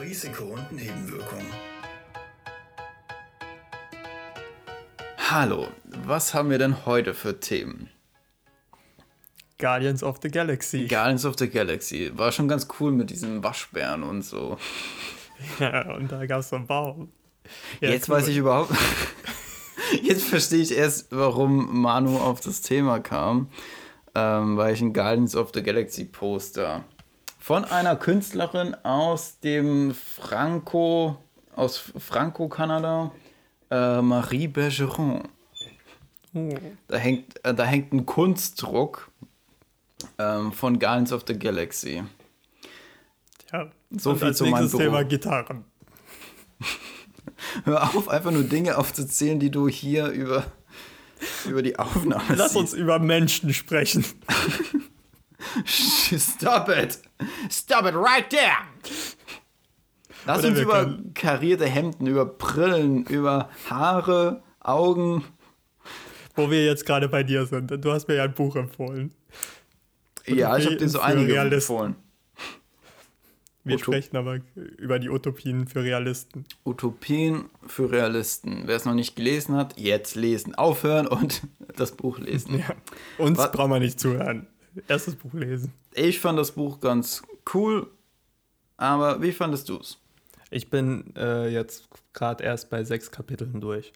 Risiko und Nebenwirkungen. Hallo, was haben wir denn heute für Themen? Guardians of the Galaxy. Guardians of the Galaxy. War schon ganz cool mit diesen Waschbären und so. Ja, und da gab es so einen Baum. Ja, Jetzt cool. weiß ich überhaupt. Jetzt verstehe ich erst, warum Manu auf das Thema kam. Ähm, weil ich ein Guardians of the Galaxy Poster von einer Künstlerin aus dem Franco, aus Franco, Kanada, äh, Marie Bergeron. Oh. Da, hängt, äh, da hängt ein Kunstdruck ähm, von Guardians of the Galaxy. Ja, so viel zu meinem. Thema Gitarren. Hör auf, einfach nur Dinge aufzuzählen, die du hier über, über die Aufnahme Lass siehst. uns über Menschen sprechen. Stop it! Stop it right there! Lass Oder uns über können... karierte Hemden, über Brillen, über Haare, Augen. Wo wir jetzt gerade bei dir sind. Du hast mir ja ein Buch empfohlen. ja, ich habe dir so einige empfohlen. Wir Utop sprechen aber über die Utopien für Realisten. Utopien für Realisten. Wer es noch nicht gelesen hat, jetzt lesen. Aufhören und das Buch lesen. Ja. Uns Was? braucht man nicht zuhören. Erstes Buch lesen. Ich fand das Buch ganz cool, aber wie fandest du es? Ich bin äh, jetzt gerade erst bei sechs Kapiteln durch.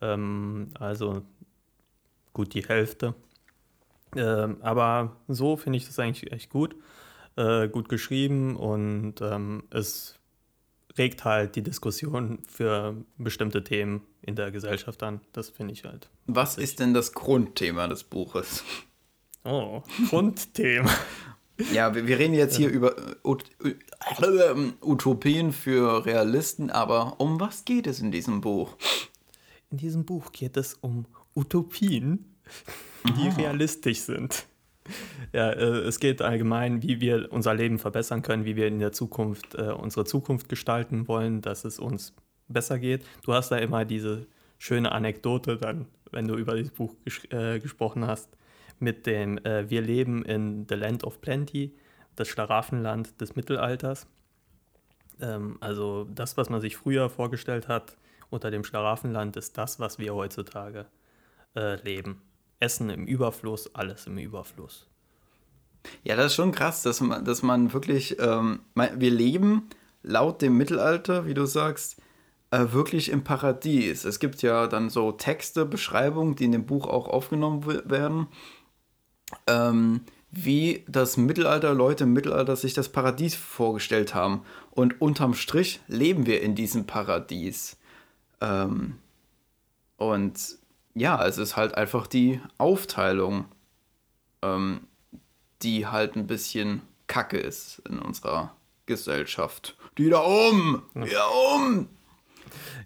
Ähm, also gut die Hälfte. Ähm, aber so finde ich das eigentlich echt gut. Äh, gut geschrieben und ähm, es regt halt die Diskussion für bestimmte Themen in der Gesellschaft an. Das finde ich halt. Was ist denn das Grundthema des Buches? Oh, Grundthema. ja, wir, wir, reden jetzt hier über äh, Utopien für Realisten, aber um was geht es in diesem Buch? In diesem Buch geht es um Utopien, die ah. realistisch sind. Ja, äh, es geht allgemein, wie wir unser Leben verbessern können, wie wir in der Zukunft äh, unsere Zukunft gestalten wollen, dass es uns besser geht. Du hast da immer diese schöne Anekdote dann, wenn du über dieses Buch ges äh, gesprochen hast, mit dem äh, Wir leben in The Land of Plenty, das Schlaraffenland des Mittelalters. Ähm, also das, was man sich früher vorgestellt hat unter dem Schlaraffenland, ist das, was wir heutzutage äh, leben. Essen im Überfluss, alles im Überfluss. Ja, das ist schon krass, dass man, dass man wirklich, ähm, wir leben laut dem Mittelalter, wie du sagst, äh, wirklich im Paradies. Es gibt ja dann so Texte, Beschreibungen, die in dem Buch auch aufgenommen werden, ähm, wie das Mittelalter, Leute im Mittelalter sich das Paradies vorgestellt haben. Und unterm Strich leben wir in diesem Paradies. Ähm, und ja, es ist halt einfach die Aufteilung, ähm, die halt ein bisschen kacke ist in unserer Gesellschaft. Die da um! Die da um!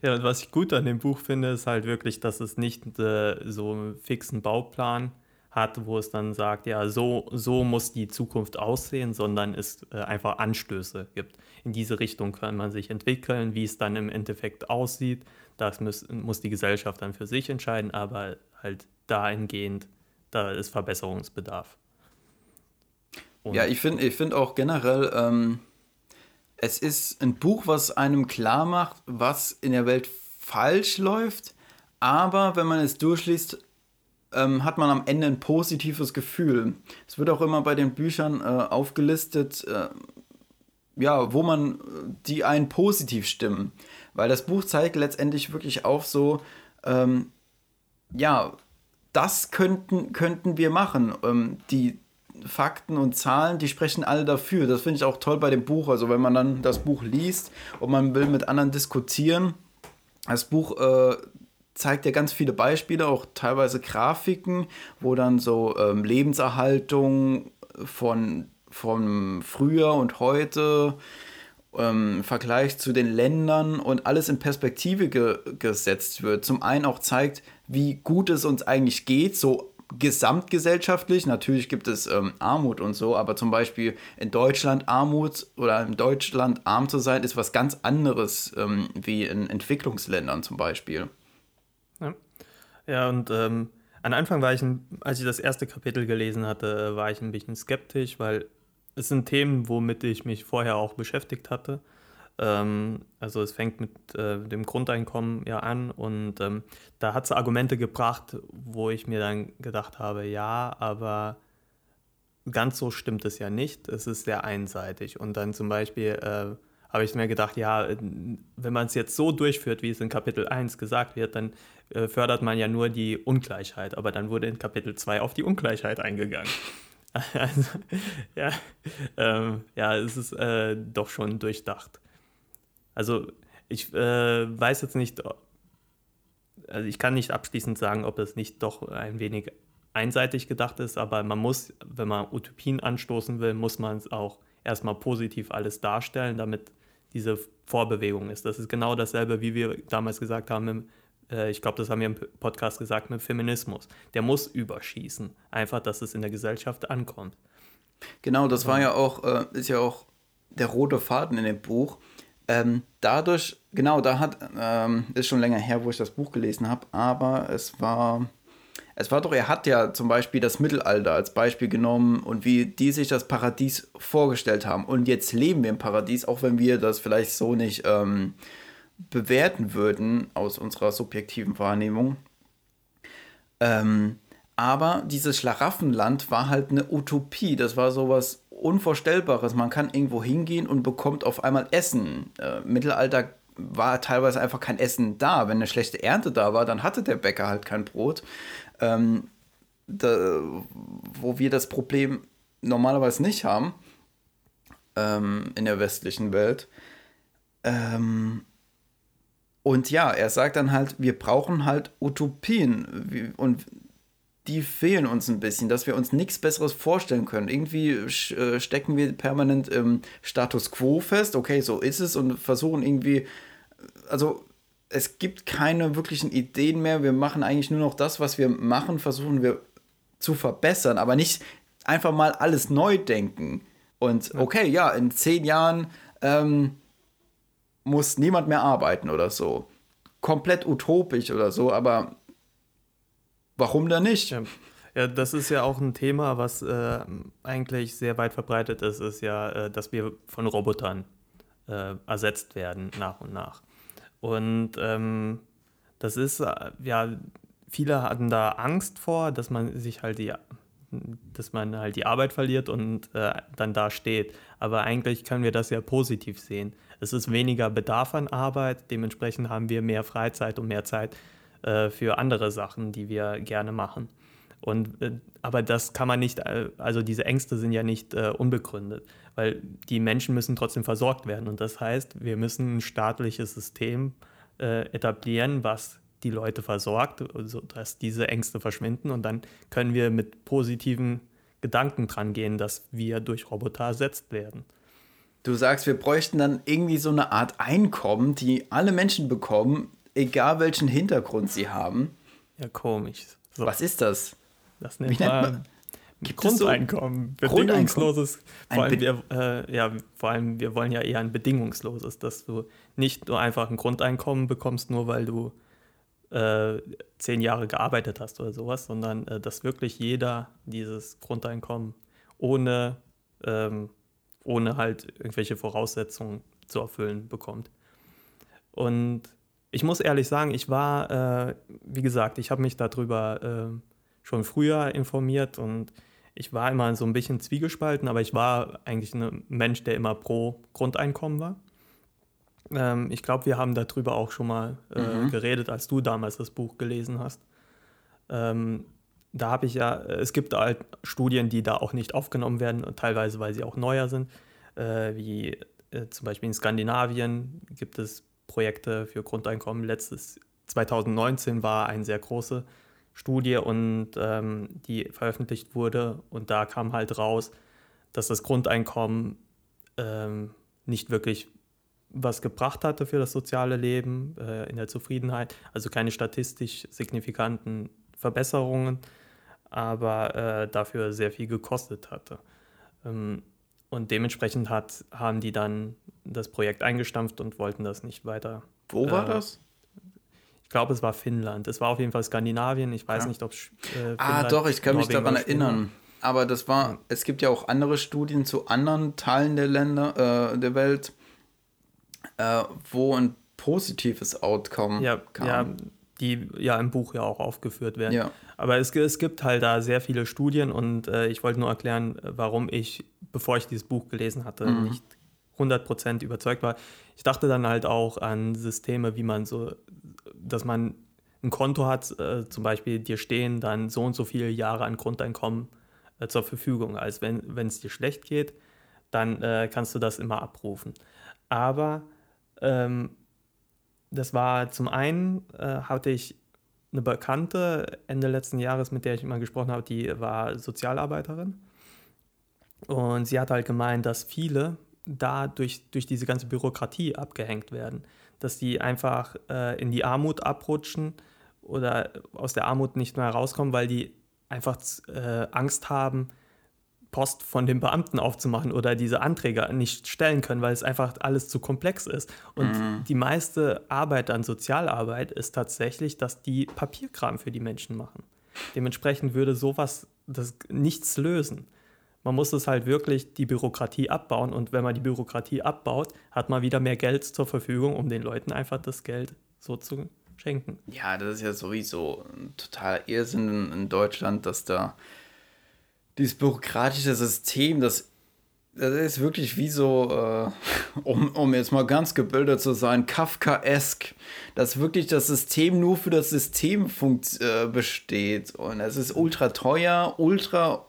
Ja, und was ich gut an dem Buch finde, ist halt wirklich, dass es nicht äh, so einen fixen Bauplan hat, wo es dann sagt, ja, so, so muss die Zukunft aussehen, sondern es äh, einfach Anstöße gibt. In diese Richtung kann man sich entwickeln, wie es dann im Endeffekt aussieht. Das muss, muss die Gesellschaft dann für sich entscheiden, aber halt dahingehend, da ist Verbesserungsbedarf. Und ja, ich finde ich find auch generell, ähm, es ist ein Buch, was einem klar macht, was in der Welt falsch läuft, aber wenn man es durchliest, ähm, hat man am Ende ein positives Gefühl. Es wird auch immer bei den Büchern äh, aufgelistet, äh, ja, wo man die einen positiv stimmen. Weil das Buch zeigt letztendlich wirklich auf so, ähm, ja, das könnten, könnten wir machen. Ähm, die Fakten und Zahlen, die sprechen alle dafür. Das finde ich auch toll bei dem Buch. Also wenn man dann das Buch liest und man will mit anderen diskutieren, das Buch äh, zeigt ja ganz viele Beispiele, auch teilweise Grafiken, wo dann so ähm, Lebenserhaltung von, von früher und heute, ähm, Vergleich zu den Ländern und alles in Perspektive ge gesetzt wird. Zum einen auch zeigt, wie gut es uns eigentlich geht, so gesamtgesellschaftlich. Natürlich gibt es ähm, Armut und so, aber zum Beispiel in Deutschland Armut oder in Deutschland arm zu sein, ist was ganz anderes ähm, wie in Entwicklungsländern zum Beispiel. Ja, und ähm, am Anfang war ich, ein, als ich das erste Kapitel gelesen hatte, war ich ein bisschen skeptisch, weil es sind Themen, womit ich mich vorher auch beschäftigt hatte. Ähm, also es fängt mit äh, dem Grundeinkommen ja an und ähm, da hat es Argumente gebracht, wo ich mir dann gedacht habe, ja, aber ganz so stimmt es ja nicht. Es ist sehr einseitig. Und dann zum Beispiel äh, habe ich mir gedacht, ja, wenn man es jetzt so durchführt, wie es in Kapitel 1 gesagt wird, dann äh, fördert man ja nur die Ungleichheit. Aber dann wurde in Kapitel 2 auf die Ungleichheit eingegangen. Also, ja, ähm, ja, es ist äh, doch schon durchdacht. Also ich äh, weiß jetzt nicht, also ich kann nicht abschließend sagen, ob es nicht doch ein wenig einseitig gedacht ist, aber man muss, wenn man Utopien anstoßen will, muss man es auch erstmal positiv alles darstellen, damit diese Vorbewegung ist. Das ist genau dasselbe, wie wir damals gesagt haben, äh, ich glaube, das haben wir im Podcast gesagt, mit Feminismus. Der muss überschießen, einfach, dass es in der Gesellschaft ankommt. Genau, das war ja auch, äh, ist ja auch der rote Faden in dem Buch. Ähm, dadurch, genau, da hat, ähm, ist schon länger her, wo ich das Buch gelesen habe, aber es war es war doch, er hat ja zum Beispiel das Mittelalter als Beispiel genommen und wie die sich das Paradies vorgestellt haben. Und jetzt leben wir im Paradies, auch wenn wir das vielleicht so nicht ähm, bewerten würden aus unserer subjektiven Wahrnehmung. Ähm, aber dieses Schlaraffenland war halt eine Utopie. Das war sowas Unvorstellbares. Man kann irgendwo hingehen und bekommt auf einmal Essen. Äh, Mittelalter war teilweise einfach kein Essen da. Wenn eine schlechte Ernte da war, dann hatte der Bäcker halt kein Brot ähm, da, wo wir das Problem normalerweise nicht haben ähm, in der westlichen Welt. Ähm, und ja, er sagt dann halt, wir brauchen halt Utopien und die fehlen uns ein bisschen, dass wir uns nichts Besseres vorstellen können. Irgendwie äh, stecken wir permanent im Status quo fest, okay, so ist es und versuchen irgendwie, also es gibt keine wirklichen Ideen mehr. Wir machen eigentlich nur noch das, was wir machen, versuchen wir zu verbessern, aber nicht einfach mal alles neu denken. Und okay, ja, in zehn Jahren ähm, muss niemand mehr arbeiten oder so. Komplett utopisch oder so, aber warum dann nicht? Ja. Ja, das ist ja auch ein Thema, was äh, eigentlich sehr weit verbreitet ist, ist ja, äh, dass wir von Robotern äh, ersetzt werden nach und nach. Und ähm, das ist, äh, ja, viele hatten da Angst vor, dass man sich halt die, dass man halt die Arbeit verliert und äh, dann da steht. Aber eigentlich können wir das ja positiv sehen. Es ist weniger Bedarf an Arbeit, dementsprechend haben wir mehr Freizeit und mehr Zeit äh, für andere Sachen, die wir gerne machen. Und, äh, aber das kann man nicht, äh, also diese Ängste sind ja nicht äh, unbegründet, weil die Menschen müssen trotzdem versorgt werden. Und das heißt, wir müssen ein staatliches System äh, etablieren, was die Leute versorgt, sodass diese Ängste verschwinden. Und dann können wir mit positiven Gedanken dran gehen, dass wir durch Roboter ersetzt werden. Du sagst, wir bräuchten dann irgendwie so eine Art Einkommen, die alle Menschen bekommen, egal welchen Hintergrund sie haben. Ja, komisch. So. Was ist das? Das nennt man Gibt Grundeinkommen, so bedingungsloses. Vor allem, wir, äh, ja, vor allem, wir wollen ja eher ein bedingungsloses, dass du nicht nur einfach ein Grundeinkommen bekommst, nur weil du äh, zehn Jahre gearbeitet hast oder sowas, sondern äh, dass wirklich jeder dieses Grundeinkommen ohne, ähm, ohne halt irgendwelche Voraussetzungen zu erfüllen bekommt. Und ich muss ehrlich sagen, ich war, äh, wie gesagt, ich habe mich darüber äh, schon früher informiert und ich war immer so ein bisschen zwiegespalten, aber ich war eigentlich ein Mensch, der immer pro Grundeinkommen war. Ähm, ich glaube, wir haben darüber auch schon mal äh, mhm. geredet, als du damals das Buch gelesen hast. Ähm, da habe ich ja, es gibt halt Studien, die da auch nicht aufgenommen werden, teilweise weil sie auch neuer sind, äh, wie äh, zum Beispiel in Skandinavien gibt es Projekte für Grundeinkommen. Letztes 2019 war ein sehr große Studie und ähm, die veröffentlicht wurde. Und da kam halt raus, dass das Grundeinkommen ähm, nicht wirklich was gebracht hatte für das soziale Leben, äh, in der Zufriedenheit. Also keine statistisch signifikanten Verbesserungen, aber äh, dafür sehr viel gekostet hatte. Ähm, und dementsprechend hat, haben die dann das Projekt eingestampft und wollten das nicht weiter. Wo war äh, das? Ich glaube, es war Finnland. Es war auf jeden Fall Skandinavien. Ich weiß ja. nicht, ob es. Äh, ah, doch, ich kann Norwegen mich daran erinnern. Aber das war, ja. es gibt ja auch andere Studien zu anderen Teilen der Länder, äh, der Welt. äh, wo ein positives Outcome ja, kam. Ja, die ja im Buch ja auch aufgeführt werden. Ja. Aber es, es gibt halt da sehr viele Studien und äh, ich wollte nur erklären, warum ich, bevor ich dieses Buch gelesen hatte, Mhm. nicht 100% überzeugt war. Ich dachte dann halt auch an Systeme, wie man so, dass man ein Konto hat, äh, zum Beispiel dir stehen dann so und so viele Jahre an Grundeinkommen äh, zur Verfügung. Als wenn es dir schlecht geht, dann äh, kannst du das immer abrufen. Aber ähm, das war zum einen, äh, hatte ich eine Bekannte Ende letzten Jahres, mit der ich immer gesprochen habe, die war Sozialarbeiterin. Und sie hat halt gemeint, dass viele da durch, durch diese ganze Bürokratie abgehängt werden. Dass die einfach äh, in die Armut abrutschen oder aus der Armut nicht mehr herauskommen, weil die einfach äh, Angst haben, Post von den Beamten aufzumachen oder diese Anträge nicht stellen können, weil es einfach alles zu komplex ist. Und die meiste Arbeit an Sozialarbeit ist tatsächlich, dass die Papierkram für die Menschen machen. Dementsprechend würde sowas das nichts lösen. Man muss es halt wirklich die Bürokratie abbauen und wenn man die Bürokratie abbaut, hat man wieder mehr Geld zur Verfügung, um den Leuten einfach das Geld so zu schenken. Ja, das ist ja sowieso ein totaler Irrsinn in, Deutschland, dass da dieses bürokratische System, das, das ist wirklich wie so, äh, um, um jetzt mal ganz gebildet zu sein, Kafkaesk, dass wirklich das System nur für das System funkt, äh, besteht. Und es ist ultra teuer, ultra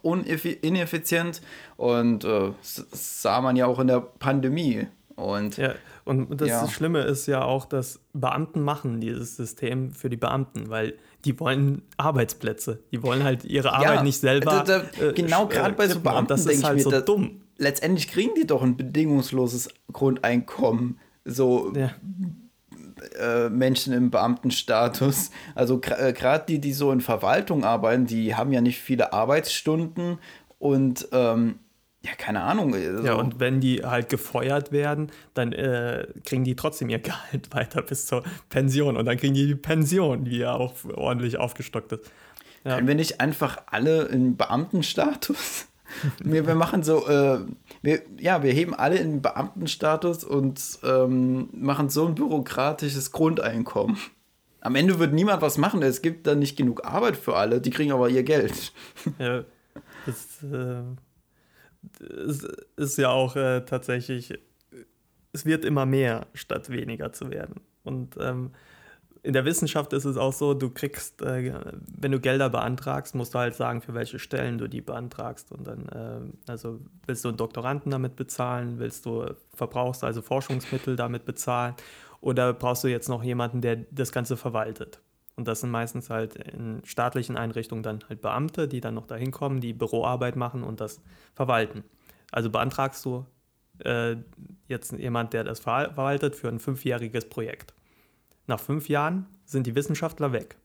ineffizient und äh, das sah man ja auch in der Pandemie. Und Ja, und das Ja. Schlimme ist ja auch, dass Beamten machen dieses System für die Beamten, weil die wollen Arbeitsplätze. Die wollen halt ihre Arbeit nicht selber. Da, da, äh, genau, sch- gerade äh, bei so. Beamten Und das ist ich halt mir, so dumm. Letztendlich kriegen die doch ein bedingungsloses Grundeinkommen. So Ja. äh, Menschen im Beamtenstatus. Also gerade die, die so in Verwaltung arbeiten, die haben ja nicht viele Arbeitsstunden und ähm, ja, keine Ahnung. Also, Ja, und wenn die halt gefeuert werden, dann äh, kriegen die trotzdem ihr Gehalt weiter bis zur Pension. Und dann kriegen die die Pension, die ja auch ordentlich aufgestockt ist. Ja. Können wir nicht einfach alle in Beamtenstatus? wir, wir machen so, äh, wir, ja, wir heben alle in Beamtenstatus und ähm, machen so ein bürokratisches Grundeinkommen. Am Ende wird niemand was machen, es gibt dann nicht genug Arbeit für alle, die kriegen aber ihr Geld. Ja, das äh, es ist ja auch äh, tatsächlich, es wird immer mehr, statt weniger zu werden. Und ähm, in der Wissenschaft ist es auch so, du kriegst, äh, wenn du Gelder beantragst, musst du halt sagen, für welche Stellen du die beantragst. Und dann, äh, also willst du einen Doktoranden damit bezahlen, willst du, verbrauchst also Forschungsmittel damit bezahlen oder brauchst du jetzt noch jemanden, der das Ganze verwaltet? Und das sind meistens halt in staatlichen Einrichtungen dann halt Beamte, die dann noch dahin kommen, die Büroarbeit machen und das verwalten. Also beantragst du äh, jetzt jemand, der das ver verwaltet, für ein fünfjähriges Projekt. Nach fünf Jahren sind die Wissenschaftler weg.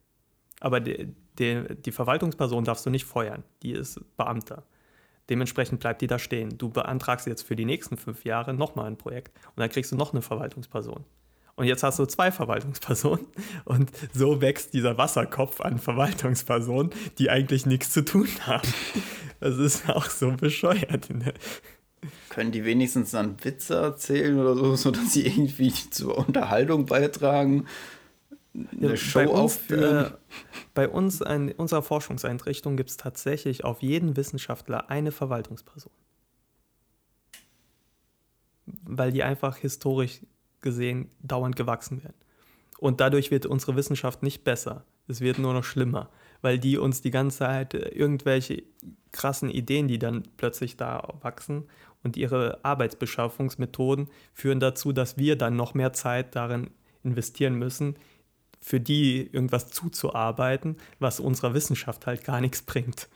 Aber die, die, die Verwaltungsperson darfst du nicht feuern. Die ist Beamter. Dementsprechend bleibt die da stehen. Du beantragst jetzt für die nächsten fünf Jahre nochmal ein Projekt und dann kriegst du noch eine Verwaltungsperson. Und jetzt hast du zwei Verwaltungspersonen und so wächst dieser Wasserkopf an Verwaltungspersonen, die eigentlich nichts zu tun haben. Das ist auch so bescheuert. Können die wenigstens dann Witze erzählen oder so, sodass sie irgendwie zur Unterhaltung beitragen? Eine Ja, Show bei uns, aufführen? Äh, bei uns in unserer Forschungseinrichtung gibt es tatsächlich auf jeden Wissenschaftler eine Verwaltungsperson. Weil die einfach historisch gesehen dauernd gewachsen werden. Und dadurch wird unsere Wissenschaft nicht besser. Es wird nur noch schlimmer, weil die uns die ganze Zeit äh, irgendwelche krassen Ideen, die dann plötzlich da wachsen und ihre Arbeitsbeschaffungsmethoden führen dazu, dass wir dann noch mehr Zeit darin investieren müssen, für die irgendwas zuzuarbeiten, was unserer Wissenschaft halt gar nichts bringt.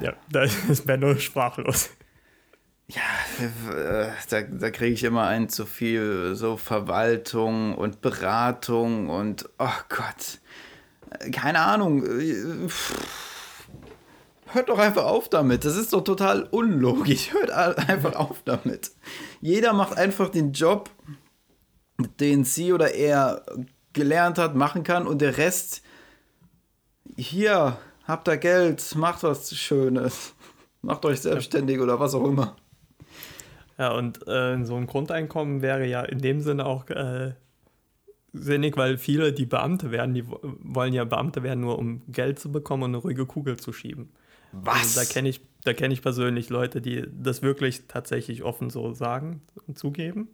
Ja, da ist Benno sprachlos. Ja, da, da kriege ich immer ein zu viel so Verwaltung und Beratung und oh Gott, keine Ahnung. äh, pff. Hört doch einfach auf damit. Das ist doch total unlogisch. Hört einfach auf damit. Jeder macht einfach den Job, den sie oder er gelernt hat, machen kann und der Rest, hier, habt ihr Geld, macht was Schönes. Macht euch selbstständig oder was auch immer. Ja, und äh, so ein Grundeinkommen wäre ja in dem Sinne auch äh, sinnig, weil viele, die Beamte werden, die wollen ja Beamte werden, nur um Geld zu bekommen und eine ruhige Kugel zu schieben. Was? Also da kenne ich, kenn ich persönlich Leute, die das wirklich tatsächlich offen so sagen und zugeben.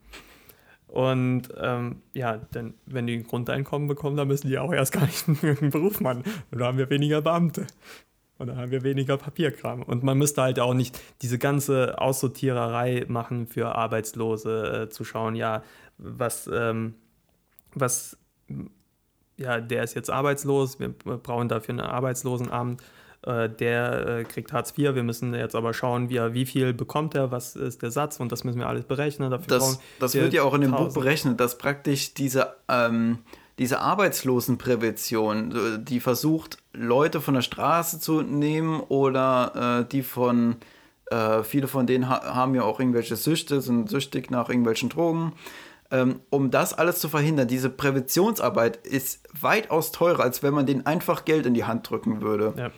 Und ähm, ja, denn wenn die ein Grundeinkommen bekommen, dann müssen die auch erst gar nicht einen Beruf machen. Und da haben wir weniger Beamte. Und dann haben wir weniger Papierkram. Und man müsste halt auch nicht diese ganze Aussortiererei machen für Arbeitslose, äh, zu schauen, ja, was, ähm, was, ja, der ist jetzt arbeitslos, wir brauchen dafür ein Arbeitslosenamt äh, der äh, kriegt Hartz IV, wir müssen jetzt aber schauen, wie, wie viel bekommt er, was ist der Satz und das müssen wir alles berechnen. Dafür das das wird ja auch in dem Buch berechnet, dass praktisch diese, ähm, diese Arbeitslosenprävention, äh, die versucht, Leute von der Straße zu nehmen oder äh, die von, äh, viele von denen ha haben ja auch irgendwelche Süchte, sind süchtig nach irgendwelchen Drogen. Ähm, um das alles zu verhindern, diese Präventionsarbeit ist weitaus teurer, als wenn man denen einfach Geld in die Hand drücken würde. Ja.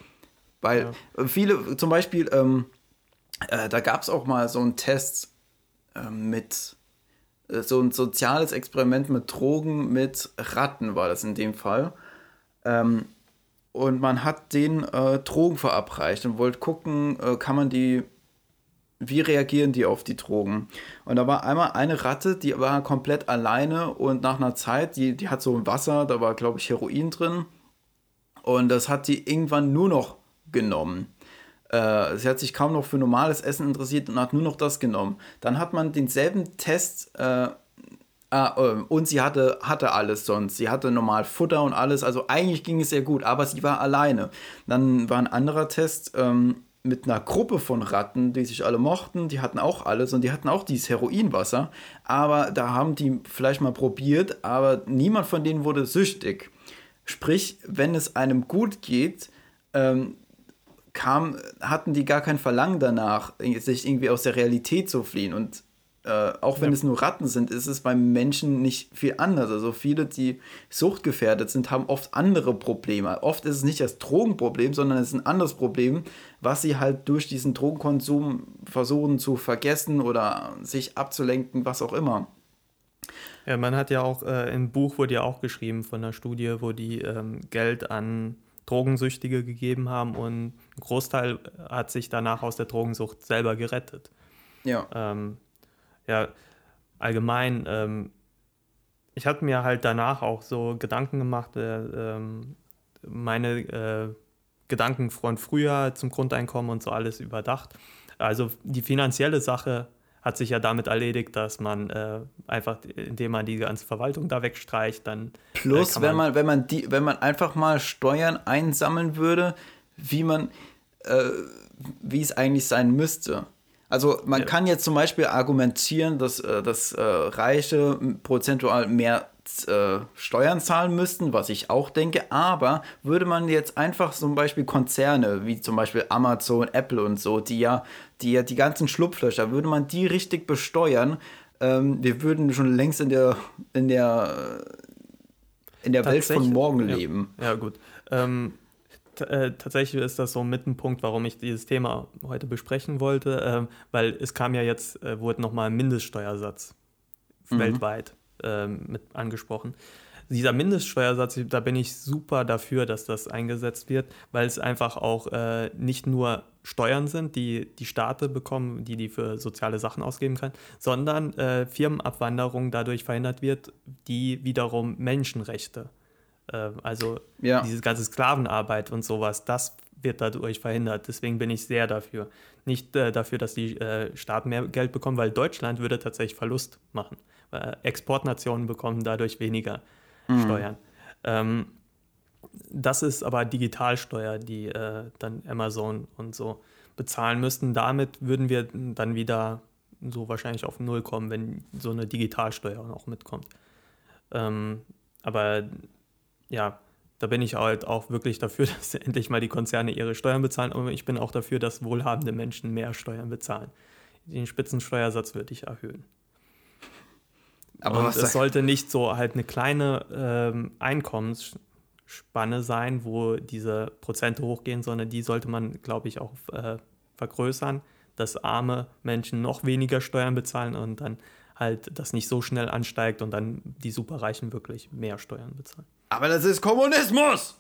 Weil ja. viele, zum Beispiel, ähm, äh, da gab es auch mal so einen Test äh, mit äh, so ein soziales Experiment mit Drogen mit Ratten, war das in dem Fall. Ähm, und man hat den äh, Drogen verabreicht und wollte gucken, äh, kann man die, wie reagieren die auf die Drogen? Und da war einmal eine Ratte, die war komplett alleine und nach einer Zeit, die, die hat so ein Wasser, da war glaube ich Heroin drin. Und das hat die irgendwann nur noch genommen. Äh, sie hat sich kaum noch für normales Essen interessiert und hat nur noch das genommen. Dann hat man denselben Test äh, Ah, äh, und sie hatte, hatte alles sonst. Sie hatte normal Futter und alles. Also eigentlich ging es sehr gut, aber sie war alleine. Dann war ein anderer Test ähm, mit einer Gruppe von Ratten, die sich alle mochten. Die hatten auch alles und die hatten auch dieses Heroinwasser. Aber da haben die vielleicht mal probiert, aber niemand von denen wurde süchtig. Sprich, wenn es einem gut geht, ähm, kam, hatten die gar kein Verlangen danach, sich irgendwie aus der Realität zu fliehen. Und äh, auch wenn ja. es nur Ratten sind, ist es beim Menschen nicht viel anders. Also viele, die suchtgefährdet sind, haben oft andere Probleme. Oft ist es nicht das Drogenproblem, sondern es ist ein anderes Problem, was sie halt durch diesen Drogenkonsum versuchen zu vergessen oder sich abzulenken, was auch immer. Ja, man hat ja auch, äh, im Buch wurde ja auch geschrieben von einer Studie, wo die ähm, Geld an Drogensüchtige gegeben haben und ein Großteil hat sich danach aus der Drogensucht selber gerettet. Ja. Ähm, ja, allgemein, ähm, ich hatte mir halt danach auch so Gedanken gemacht, äh, ähm, meine äh, Gedanken von früher zum Grundeinkommen und so alles überdacht. Also die finanzielle Sache hat sich ja damit erledigt, dass man äh, einfach, indem man die ganze Verwaltung da wegstreicht, dann. Äh, Plus, äh, wenn man, wenn man die, wenn man einfach mal Steuern einsammeln würde, wie man, äh, wie es eigentlich sein müsste. Also man ja. kann jetzt zum Beispiel argumentieren, dass, äh, dass äh, Reiche prozentual mehr äh, Steuern zahlen müssten, was ich auch denke, aber würde man jetzt einfach zum Beispiel Konzerne wie zum Beispiel Amazon, Apple und so, die ja die, ja die ganzen Schlupflöcher, würde man die richtig besteuern, ähm, wir würden schon längst in der in der in der Welt von morgen leben. Ja, ja gut. Ähm, äh, tatsächlich ist das so mit ein Punkt, warum ich dieses Thema heute besprechen wollte, äh, weil es kam ja jetzt, äh, wurde nochmal ein Mindeststeuersatz mhm. weltweit ähm, mit angesprochen. Dieser Mindeststeuersatz, da bin ich super dafür, dass das eingesetzt wird, weil es einfach auch äh, nicht nur Steuern sind, die die Staaten bekommen, die die für soziale Sachen ausgeben kann, sondern äh, Firmenabwanderung dadurch verhindert wird, die wiederum Menschenrechte äh, also ja. diese ganze Sklavenarbeit und sowas, das wird dadurch verhindert. Deswegen bin ich sehr dafür. Nicht äh, dafür, dass die äh, Staaten mehr Geld bekommen, weil Deutschland würde tatsächlich Verlust machen. Weil Exportnationen bekommen dadurch weniger mhm. Steuern. Ähm, das ist aber Digitalsteuer, die äh, dann Amazon und so bezahlen müssten. Damit würden wir dann wieder so wahrscheinlich auf Null kommen, wenn so eine Digitalsteuer noch mitkommt. Ähm, aber ja, da bin ich halt auch wirklich dafür, dass endlich mal die Konzerne ihre Steuern bezahlen. Aber ich bin auch dafür, dass wohlhabende Menschen mehr Steuern bezahlen. Den Spitzensteuersatz würde ich erhöhen. Aber Und es sollte nicht so halt eine kleine ähm, Einkommensspanne sein, wo diese Prozente hochgehen, sondern die sollte man, glaube ich, auch äh, vergrößern, dass arme Menschen noch weniger Steuern bezahlen und dann halt das nicht so schnell ansteigt und dann die Superreichen wirklich mehr Steuern bezahlen. Aber das ist Kommunismus!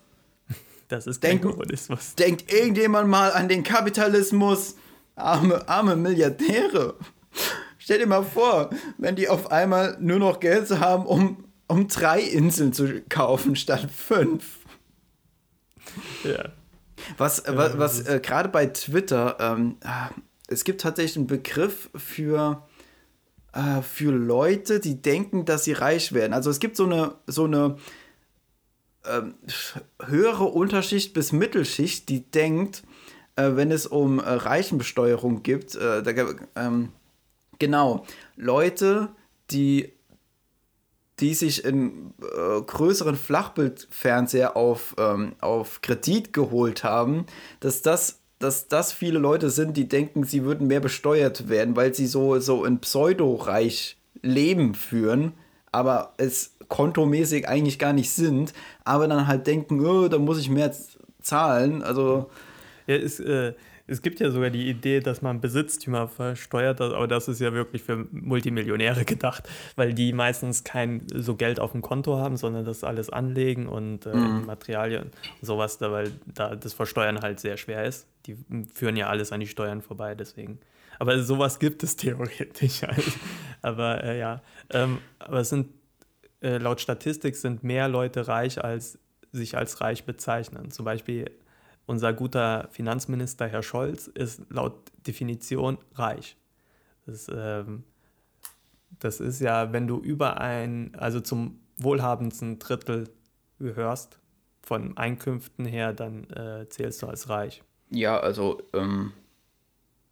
Das ist Denk, Kommunismus. Denkt irgendjemand mal an den Kapitalismus? Arme, arme Milliardäre. Stell dir mal vor, wenn die auf einmal nur noch Geld haben, um, um drei Inseln zu kaufen statt fünf. Ja. Was, ja, was, was äh, gerade bei Twitter, ähm, ah, es gibt tatsächlich einen Begriff für, äh, für Leute, die denken, dass sie reich werden. Also es gibt so eine, so eine ähm, höhere Unterschicht bis Mittelschicht, die denkt, äh, wenn es um äh, Reichenbesteuerung gibt, äh, da, ähm, genau, Leute, die die sich in äh, größeren Flachbildfernseher auf, ähm, auf Kredit geholt haben, dass das, dass das viele Leute sind, die denken, sie würden mehr besteuert werden, weil sie so, so ein Pseudo-Reich Leben führen, aber es kontomäßig eigentlich gar nicht sind, aber dann halt denken, oh, da muss ich mehr zahlen. Also. Ja, ist, äh, es gibt ja sogar die Idee, dass man Besitztümer versteuert, aber das ist ja wirklich für Multimillionäre gedacht, weil die meistens kein so Geld auf dem Konto haben, sondern das alles anlegen und äh, mhm. Materialien und sowas, da, weil da das Versteuern halt sehr schwer ist. Die führen ja alles an die Steuern vorbei, deswegen. Aber sowas gibt es theoretisch halt. aber äh, ja, ähm, aber es sind äh, laut Statistik sind mehr Leute reich, als sich als reich bezeichnen. Zum Beispiel unser guter Finanzminister Herr Scholz ist laut Definition reich. Das, ähm, das ist ja, wenn du über ein, also zum wohlhabendsten Drittel gehörst, von Einkünften her, dann äh, zählst du als reich. Ja, also ähm,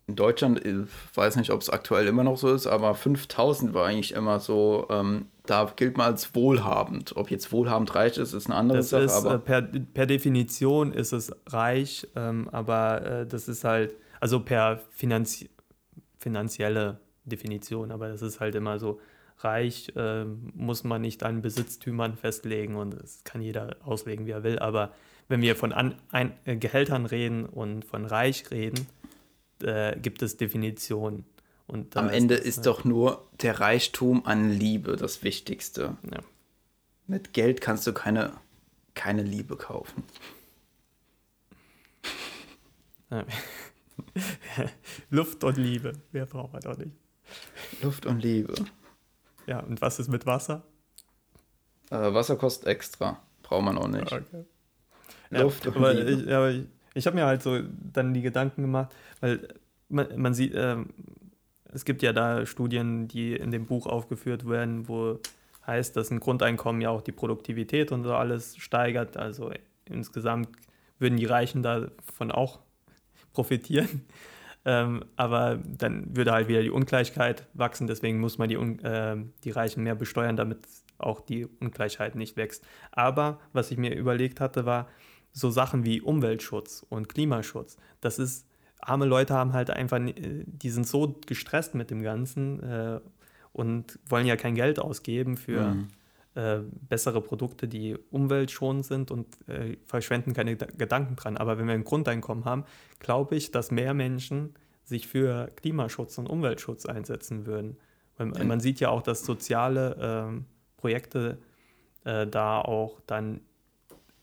in Deutschland, ich weiß nicht, ob es aktuell immer noch so ist, aber 5000 war eigentlich immer so ähm, da gilt man als wohlhabend. Ob jetzt wohlhabend reich ist, ist eine andere das Sache. Ist, aber äh, per, per Definition ist es reich, ähm, aber äh, das ist halt, also per Finanzi finanzielle Definition, aber das ist halt immer so, reich äh, muss man nicht an Besitztümern festlegen und das kann jeder auslegen, wie er will. Aber wenn wir von an, ein, äh, Gehältern reden und von reich reden, äh, gibt es Definitionen. Am Ende ist, ist doch nur der Reichtum an Liebe das Wichtigste. Ja. Mit Geld kannst du keine, keine Liebe kaufen. Luft und Liebe, wer braucht man doch nicht. Luft und Liebe. Ja, und was ist mit Wasser? Äh, Wasser kostet extra, braucht man auch nicht. Okay. Luft ja, und aber Liebe. Ich, aber ich, ich habe mir halt so dann die Gedanken gemacht, weil man, man sieht, ähm, es gibt ja da Studien, die in dem Buch aufgeführt werden, wo heißt, dass ein Grundeinkommen ja auch die Produktivität und so alles steigert. Also insgesamt würden die Reichen davon auch profitieren. Ähm, aber dann würde halt wieder die Ungleichheit wachsen. Deswegen muss man die, äh, die Reichen mehr besteuern, damit auch die Ungleichheit nicht wächst. Aber was ich mir überlegt hatte, war so Sachen wie Umweltschutz und Klimaschutz. Das ist arme Leute haben halt einfach, äh, die sind so gestresst mit dem Ganzen äh, und wollen ja kein Geld ausgeben für mhm. äh, bessere Produkte, die umweltschonend sind und äh, verschwenden keine Gedanken dran. Aber wenn wir ein Grundeinkommen haben, glaube ich, dass mehr Menschen sich für Klimaschutz und Umweltschutz einsetzen würden. Weil man sieht ja auch, dass soziale ähm, Projekte äh, da auch dann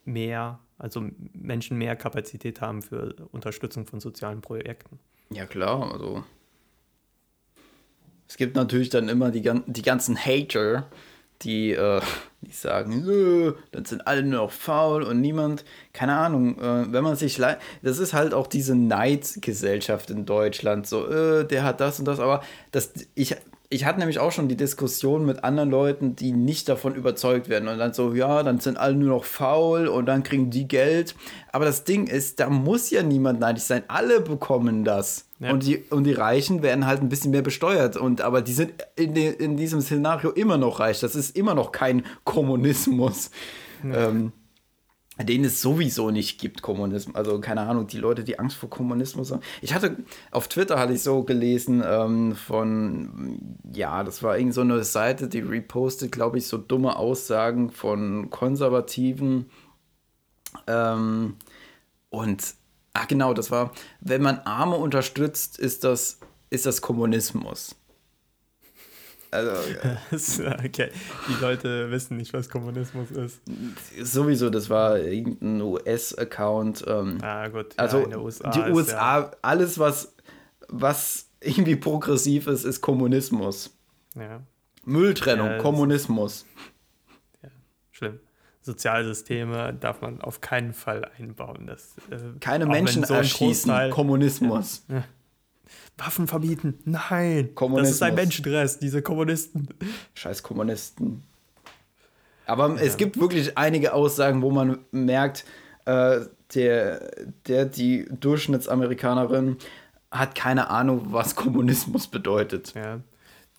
mehr also Menschen mehr Kapazität haben für Unterstützung von sozialen Projekten. Ja klar, also es gibt natürlich dann immer die, die ganzen Hater, die, äh, die sagen, dann sind alle nur noch faul und niemand, keine Ahnung, äh, wenn man sich, das ist halt auch diese Neidgesellschaft in Deutschland, so, äh, der hat das und das, aber das, ich, ich hatte nämlich auch schon die Diskussion mit anderen Leuten, die nicht davon überzeugt werden und dann so, ja, dann sind alle nur noch faul und dann kriegen die Geld. Aber das Ding ist, da muss ja niemand neidisch sein. Alle bekommen das. Ja. Und, die, und die Reichen werden halt ein bisschen mehr besteuert. Und, aber die sind in, de, in diesem Szenario immer noch reich. Das ist immer noch kein Kommunismus. Ja. Ähm, den es sowieso nicht gibt, Kommunismus. Also keine Ahnung, die Leute, die Angst vor Kommunismus haben. Ich hatte, auf Twitter hatte ich so gelesen ähm, von, ja, das war irgend so eine Seite, die repostet, glaube ich, so dumme Aussagen von Konservativen. Ähm, und Ach genau, das war, wenn man Arme unterstützt, ist das, ist das Kommunismus. Also, okay. Die Leute wissen nicht, was Kommunismus ist. Sowieso, das war irgendein US-Account. Ähm, ah, gut. Ja, also USA die USA, ja. alles, was, was irgendwie progressiv ist, ist Kommunismus. Ja. Mülltrennung, Kommunismus. Ja, schlimm. Sozialsysteme darf man auf keinen Fall einbauen. Das, äh, Keine Menschen so erschießen, Großteil, Kommunismus. Ja, Waffen verbieten, nein. Das ist ein Menschenrest, diese Kommunisten. Scheiß Kommunisten. Aber es gibt wirklich einige Aussagen, wo man merkt, äh, der, der, die Durchschnittsamerikanerin hat keine Ahnung, was Kommunismus bedeutet. Ja.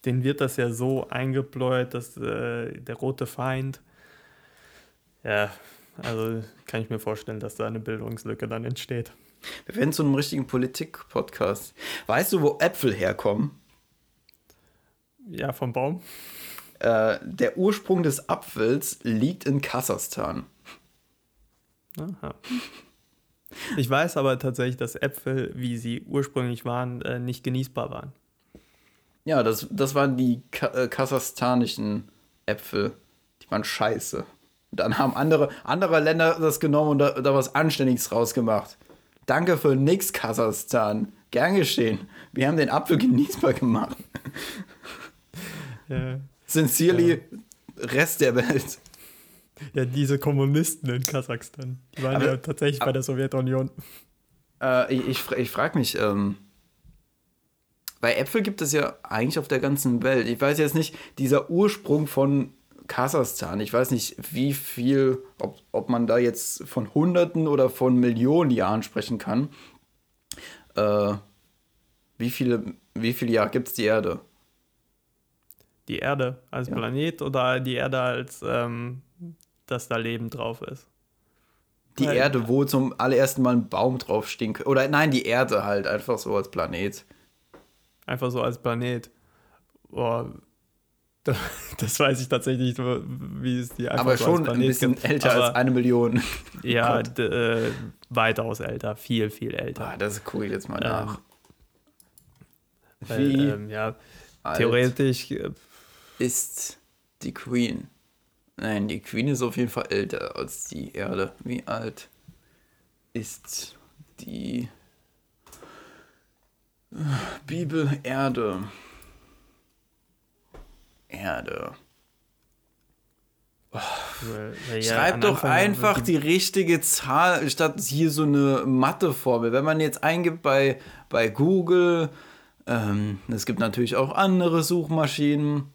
Den wird das ja so eingebläut, dass äh, der rote Feind. Ja, also kann ich mir vorstellen, dass da eine Bildungslücke dann entsteht. Wir werden zu einem richtigen Politik-Podcast. Weißt du, wo Äpfel herkommen? Ja, vom Baum. Äh, der Ursprung des Apfels liegt in Kasachstan. Aha. Ich weiß aber tatsächlich, dass Äpfel, wie sie ursprünglich waren, äh, nicht genießbar waren. Ja, das, das waren die Ka äh, kasachstanischen Äpfel. Die waren scheiße. dann haben andere, andere Länder das genommen und da, da was Anständiges rausgemacht. Danke für nix, Kasachstan. Gern geschehen. Wir haben den Apfel genießbar gemacht. Ja. Sincerely, ja. Rest der Welt. Ja, diese Kommunisten in Kasachstan. Die waren aber, ja tatsächlich aber, bei der Sowjetunion. Äh, ich ich, ich frage mich, ähm, bei Äpfel gibt es ja eigentlich auf der ganzen Welt. Ich weiß jetzt nicht, dieser Ursprung von Kasachstan. Ich weiß nicht, wie viel, ob, ob man da jetzt von Hunderten oder von Millionen Jahren sprechen kann. Äh, wie viele, wie viele Jahre gibt es die Erde? Die Erde als ja. Planet oder die Erde als, ähm, dass da Leben drauf ist? Die Weil, Erde, wo zum allerersten Mal ein Baum drauf stinkt. Oder nein, die Erde halt, einfach so als Planet. Einfach so als Planet. Boah, Das weiß ich tatsächlich nicht, wie es die Aber schon ein bisschen gibt. älter Aber, als eine Million. Ja, äh, weitaus älter, viel, viel älter. Ah, das gucke ich jetzt mal nach. Ähm, wie ähm, ja, theoretisch äh, ist die Queen. Nein, die Queen ist auf jeden Fall älter als die Erde. Wie alt ist die Bibel Erde? Erde. Oh. Ja, Schreib doch Anfang einfach die richtige Zahl statt hier so eine Matheformel. Wenn man jetzt eingibt bei, bei Google, ähm, es gibt natürlich auch andere Suchmaschinen,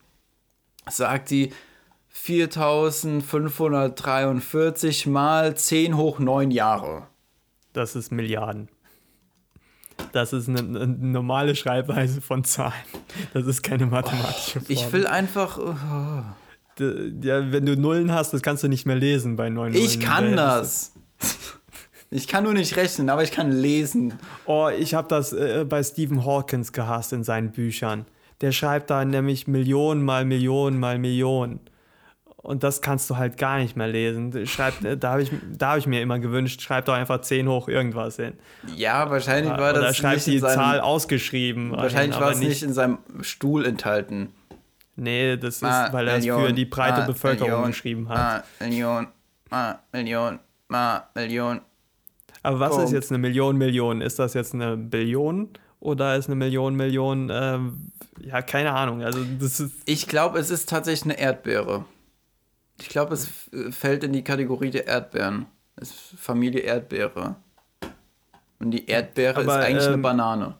sagt die 4543 mal 10 hoch 9 Jahre. Das ist Milliarden. Das ist eine, eine, normale Schreibweise von Zahlen. Das ist keine mathematische Form. Ich will einfach. Oh. Ja, wenn du Nullen hast, das kannst du nicht mehr lesen bei neun Nullen. Ich kann das. Ich kann nur nicht rechnen, aber ich kann lesen. Oh, ich habe das äh, bei Stephen Hawkins gehasst in seinen Büchern. Der schreibt da nämlich Millionen mal Millionen mal Millionen. Und das kannst du halt gar nicht mehr lesen. Schreib, äh, da habe ich, hab ich mir immer gewünscht, schreib doch einfach 10 hoch irgendwas hin. Ja, wahrscheinlich war das. Oder schreib die seinem, Zahl ausgeschrieben. Wahrscheinlich war es nicht in seinem Stuhl enthalten. Nee, das ist, Ma, weil er es für die breite Ma, Bevölkerung Million, geschrieben hat. Ma, Million, Ma, Million, Ma, Million. Aber was Punkt. ist jetzt eine Million Million? Ist das jetzt eine Billion oder ist eine Million Million? Ähm, ja, keine Ahnung. Also das ist ich glaube, es ist tatsächlich eine Erdbeere. Ich glaube, es fällt in die Kategorie der Erdbeeren. Es ist Familie Erdbeere. Und die Erdbeere aber, ist eigentlich ähm, eine Banane.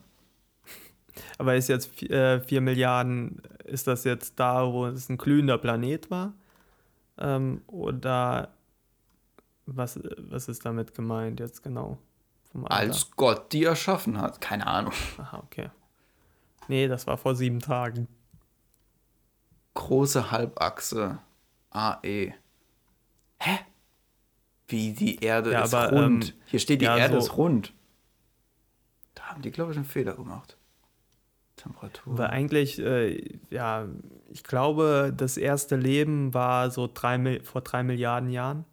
Aber ist jetzt 4 äh, Milliarden, ist das jetzt da, wo es ein glühender Planet war? Ähm, oder was, was ist damit gemeint jetzt genau? Als Gott die erschaffen hat. Keine Ahnung. Aha, okay. Nee, das war vor sieben Tagen. Große Halbachse. AE. Hä? Wie die Erde ja, ist aber, rund. Ähm, Hier steht, die ja, Erde so ist rund. Da haben die, glaube ich, einen Fehler gemacht. Temperatur. Weil eigentlich, äh, ja, ich glaube, das erste Leben war so drei, vor drei Milliarden Jahren.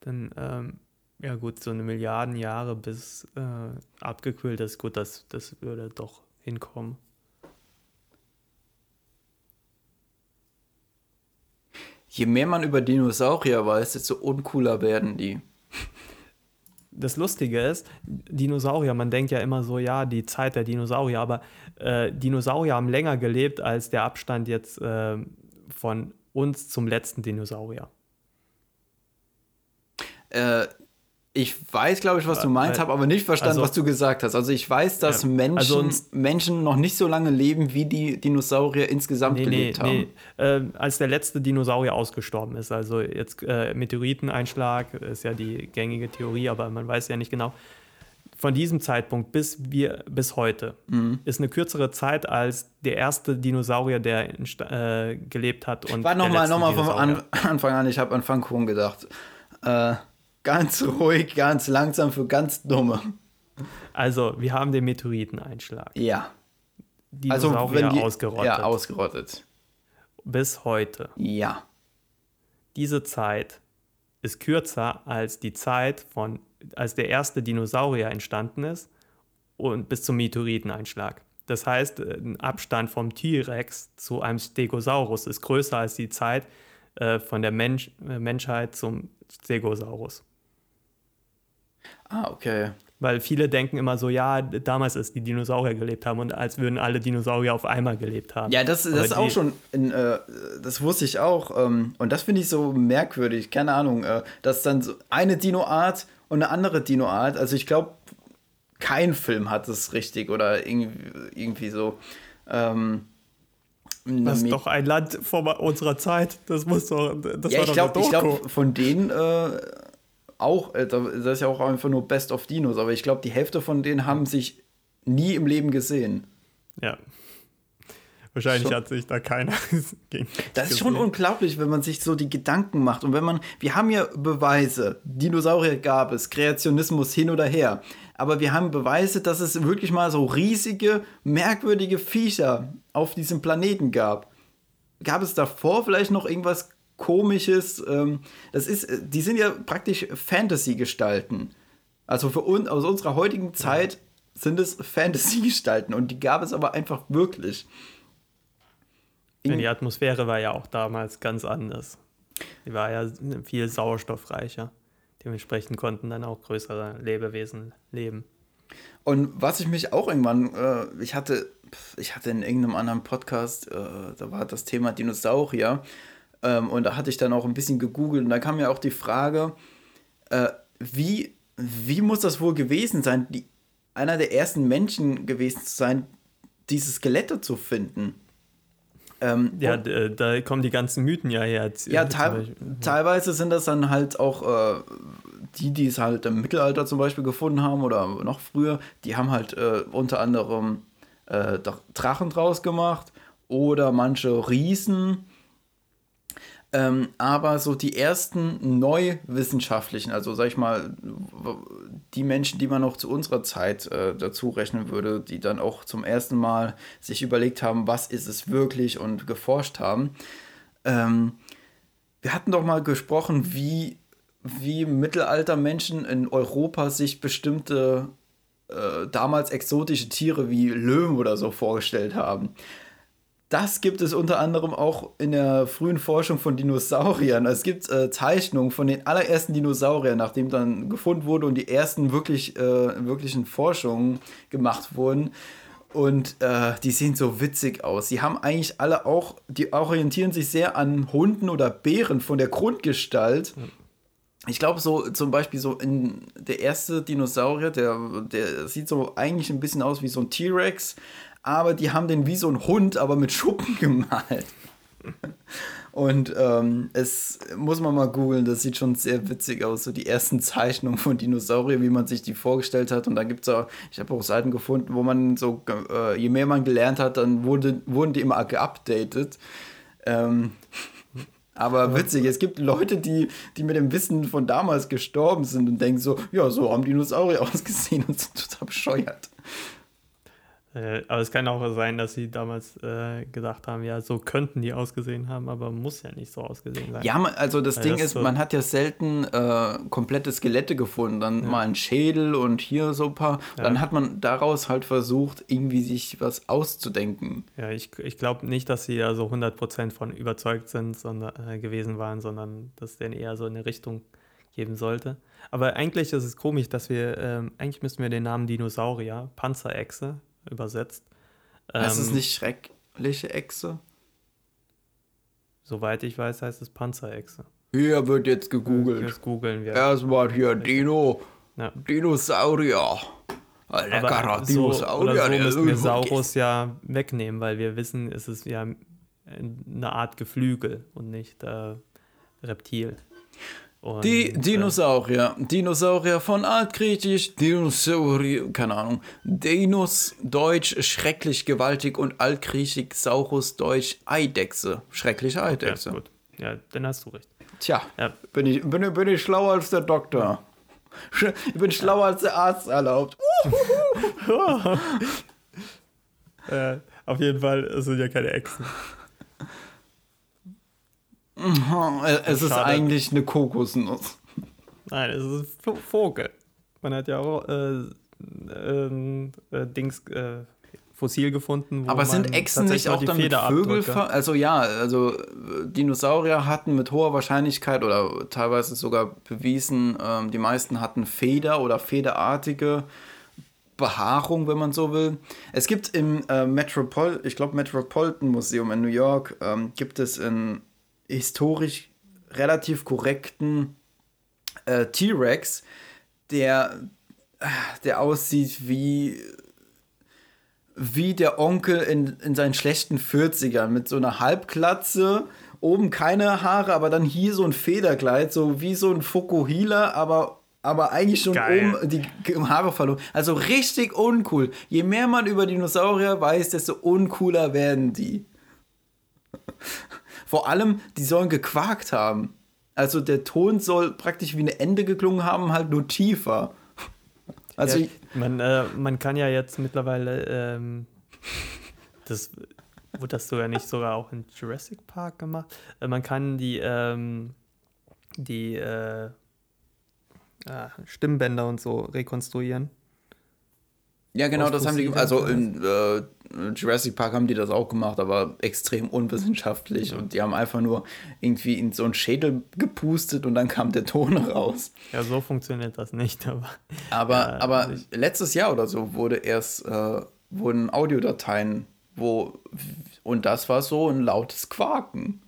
Dann, ähm, Ja, gut, so eine Milliarden Jahre bis äh, abgekühlt ist, gut, das, das würde doch hinkommen. Je mehr man über Dinosaurier weiß, desto uncooler werden die. Das Lustige ist, Dinosaurier, man denkt ja immer so, ja, die Zeit der Dinosaurier, aber äh, Dinosaurier haben länger gelebt als der Abstand jetzt äh, von uns zum letzten Dinosaurier. Äh, ich weiß, glaube ich, was du meinst, habe aber nicht verstanden, also, was du gesagt hast. Also ich weiß, dass ja, Menschen, also, Menschen noch nicht so lange leben, wie die Dinosaurier insgesamt nee, gelebt nee, haben. Nee. Äh, als der letzte Dinosaurier ausgestorben ist. Also jetzt äh, Meteoriteneinschlag ist ja die gängige Theorie, aber man weiß ja nicht genau. Von diesem Zeitpunkt bis, wir, bis heute mhm. ist eine kürzere Zeit als der erste Dinosaurier, der äh, gelebt hat. Und War nochmal noch mal vom An Anfang an, ich habe an Pfannkuchen gedacht. Äh, Ganz ruhig, ganz langsam für ganz Dumme. Also, wir haben den Meteoriteneinschlag. Ja. Dinosaurier also, die, ausgerottet. Ja, ausgerottet. Bis heute. Ja. Diese Zeit ist kürzer als die Zeit von, als der erste Dinosaurier entstanden ist und bis zum Meteoriteneinschlag. Das heißt, ein Abstand vom T-Rex zu einem Stegosaurus ist größer als die Zeit äh, von der Mensch, äh, Menschheit zum Stegosaurus. Ah, okay. Weil viele denken immer so, ja, damals ist die Dinosaurier gelebt haben und als würden alle Dinosaurier auf einmal gelebt haben. Ja, das, das ist auch schon, in, äh, das wusste ich auch. Ähm, und das finde ich so merkwürdig, keine Ahnung, äh, dass dann so eine Dinoart und eine andere Dinoart, also ich glaube, kein Film hat es richtig oder irgendwie, irgendwie so. Ähm, das ist doch ein Land vor unserer Zeit. Das muss doch. Das ja, ich glaube, glaub, von denen äh, auch, äh, das ist ja auch einfach nur Best of Dinos, aber ich glaube, die Hälfte von denen haben sich nie im Leben gesehen. Ja. Wahrscheinlich schon. hat sich da keiner gegen. Das ist schon unglaublich, wenn man sich so die Gedanken macht. Und wenn man, wir haben ja Beweise, Dinosaurier gab es, Kreationismus hin oder her. Aber wir haben Beweise, dass es wirklich mal so riesige, merkwürdige Viecher auf diesem Planeten gab. Gab es davor vielleicht noch irgendwas komisches. Ähm, das ist, äh, die sind ja praktisch Fantasy-Gestalten. Also für uns, aus unserer heutigen Zeit sind es Fantasy-Gestalten und die gab es aber einfach wirklich. In die Atmosphäre war ja auch damals ganz anders. Die war ja viel sauerstoffreicher. Dementsprechend konnten dann auch größere Lebewesen leben. Und was ich mich auch irgendwann, äh, ich hatte, ich hatte in irgendeinem anderen Podcast, äh, da war das Thema Dinosaurier ähm, und da hatte ich dann auch ein bisschen gegoogelt und da kam mir auch die Frage, äh, wie, wie muss das wohl gewesen sein, die, einer der ersten Menschen gewesen zu sein, diese Skelette zu finden? Ähm, ja, da kommen die ganzen Mythen ja her. Ja, te teilweise sind das dann halt auch äh, die, die es halt im Mittelalter zum Beispiel gefunden haben oder noch früher, die haben halt äh, unter anderem äh, Drachen draus gemacht oder manche Riesen ähm, aber so die ersten neuwissenschaftlichen, also sag ich mal, die Menschen, die man noch zu unserer Zeit äh, dazu rechnen würde, die dann auch zum ersten Mal sich überlegt haben, was ist es wirklich und geforscht haben. Ähm, wir hatten doch mal gesprochen, wie, wie Mittelaltermenschen in Europa sich bestimmte äh, damals exotische Tiere wie Löwen oder so vorgestellt haben. Das gibt es unter anderem auch in der frühen Forschung von Dinosauriern. Es gibt äh, Zeichnungen von den allerersten Dinosauriern, nachdem dann gefunden wurde und die ersten wirklich, äh, wirklichen Forschungen gemacht wurden. Und äh, die sehen so witzig aus. Sie haben eigentlich alle auch, die orientieren sich sehr an Hunden oder Bären von der Grundgestalt. Ich glaube, so zum Beispiel so in der erste Dinosaurier, der, der sieht so eigentlich ein bisschen aus wie so ein T-Rex, aber die haben den wie so ein Hund, aber mit Schuppen gemalt. Und ähm, es muss man mal googeln, das sieht schon sehr witzig aus, so die ersten Zeichnungen von Dinosauriern, wie man sich die vorgestellt hat. Und da gibt es auch, ich habe auch Seiten gefunden, wo man so, äh, je mehr man gelernt hat, dann wurde, wurden die immer geupdatet. Ähm, aber witzig, es gibt Leute, die, die mit dem Wissen von damals gestorben sind und denken so, ja, so haben Dinosaurier ausgesehen und sind total bescheuert. Äh, aber es kann auch sein, dass sie damals äh, gedacht haben, ja, so könnten die ausgesehen haben, aber muss ja nicht so ausgesehen sein. Ja, also das Weil Ding das ist, so- man hat ja selten äh, komplette Skelette gefunden. Dann Ja. mal ein Schädel und hier so ein paar. Ja. Dann hat man daraus halt versucht, irgendwie sich was auszudenken. Ja, ich, ich glaube nicht, dass sie da so 100% von überzeugt sind sondern, äh, gewesen waren, sondern dass denen eher so eine Richtung geben sollte. Aber eigentlich ist es komisch, dass wir, ähm, eigentlich müssten wir den Namen Dinosaurier, Panzerechse, übersetzt. das ist Ähm, nicht schreckliche Echse. Soweit ich weiß, heißt es Panzerechse. Hier wird jetzt gegoogelt. Das googeln wir. Erstmal hier Dino. Ja. Dinosaurier. Ein leckerer Aber so, Dinosaurier. oder so müssen wir Saurus ja wegnehmen, weil wir wissen, es ist ja eine Art Geflügel und nicht äh, Reptil. Und, Die äh, Dinosaurier. Dinosaurier von Altgriechisch, Dinosaurier, keine Ahnung. Dinos, Deutsch, schrecklich gewaltig und Altgriechisch, Saurus, Deutsch, Eidechse. Schreckliche ja, Eidechse. gut. Ja, dann hast du recht. Tja, Ja. bin, ich, bin, bin ich schlauer als der Doktor. Ich bin schlauer als der Arzt erlaubt. Äh, auf jeden Fall, es sind ja keine Echsen. Es ist Schade. eigentlich eine Kokosnuss. Nein, es ist ein Vo- Vogel. Man hat ja auch äh, ähm, äh, Dings äh, fossil gefunden. wo Aber sind Echsen nicht auch die dann mit Federabdrücke- Vögel? Also ja, also äh, Dinosaurier hatten mit hoher Wahrscheinlichkeit oder teilweise sogar bewiesen, ähm, die meisten hatten Feder oder federartige Behaarung, wenn man so will. Es gibt im äh, Metropol, ich glaube Metropolitan Museum in New York, ähm, gibt es einen historisch relativ korrekten äh, T-Rex, der, äh, der aussieht wie wie der Onkel in, in seinen schlechten 40ern mit so einer Halbklatze, oben keine Haare, aber dann hier so ein Federkleid, so wie so ein Fokuhila, aber, aber eigentlich schon Geil. oben die Haare verloren. Also richtig uncool. Je mehr man über Dinosaurier weiß, desto uncooler werden die. Vor allem, die sollen gequakt haben. Also der Ton soll praktisch wie eine Ende geklungen haben, halt nur tiefer. Also ja, ich- man, äh, man kann ja jetzt mittlerweile ähm, das wurde das sogar nicht sogar auch in Jurassic Park gemacht. Äh, man kann die ähm, die äh, ah, Stimmbänder und so rekonstruieren. Ja, genau, das haben die Also in äh, Jurassic Park haben die das auch gemacht, aber extrem unwissenschaftlich. Und die haben einfach nur irgendwie in so einen Schädel gepustet und dann kam der Ton raus. Ja, so funktioniert das nicht, aber Aber, Ja, aber ich- letztes Jahr oder so wurde erst, äh, wurden Audiodateien, wo, und das war so ein lautes Quaken.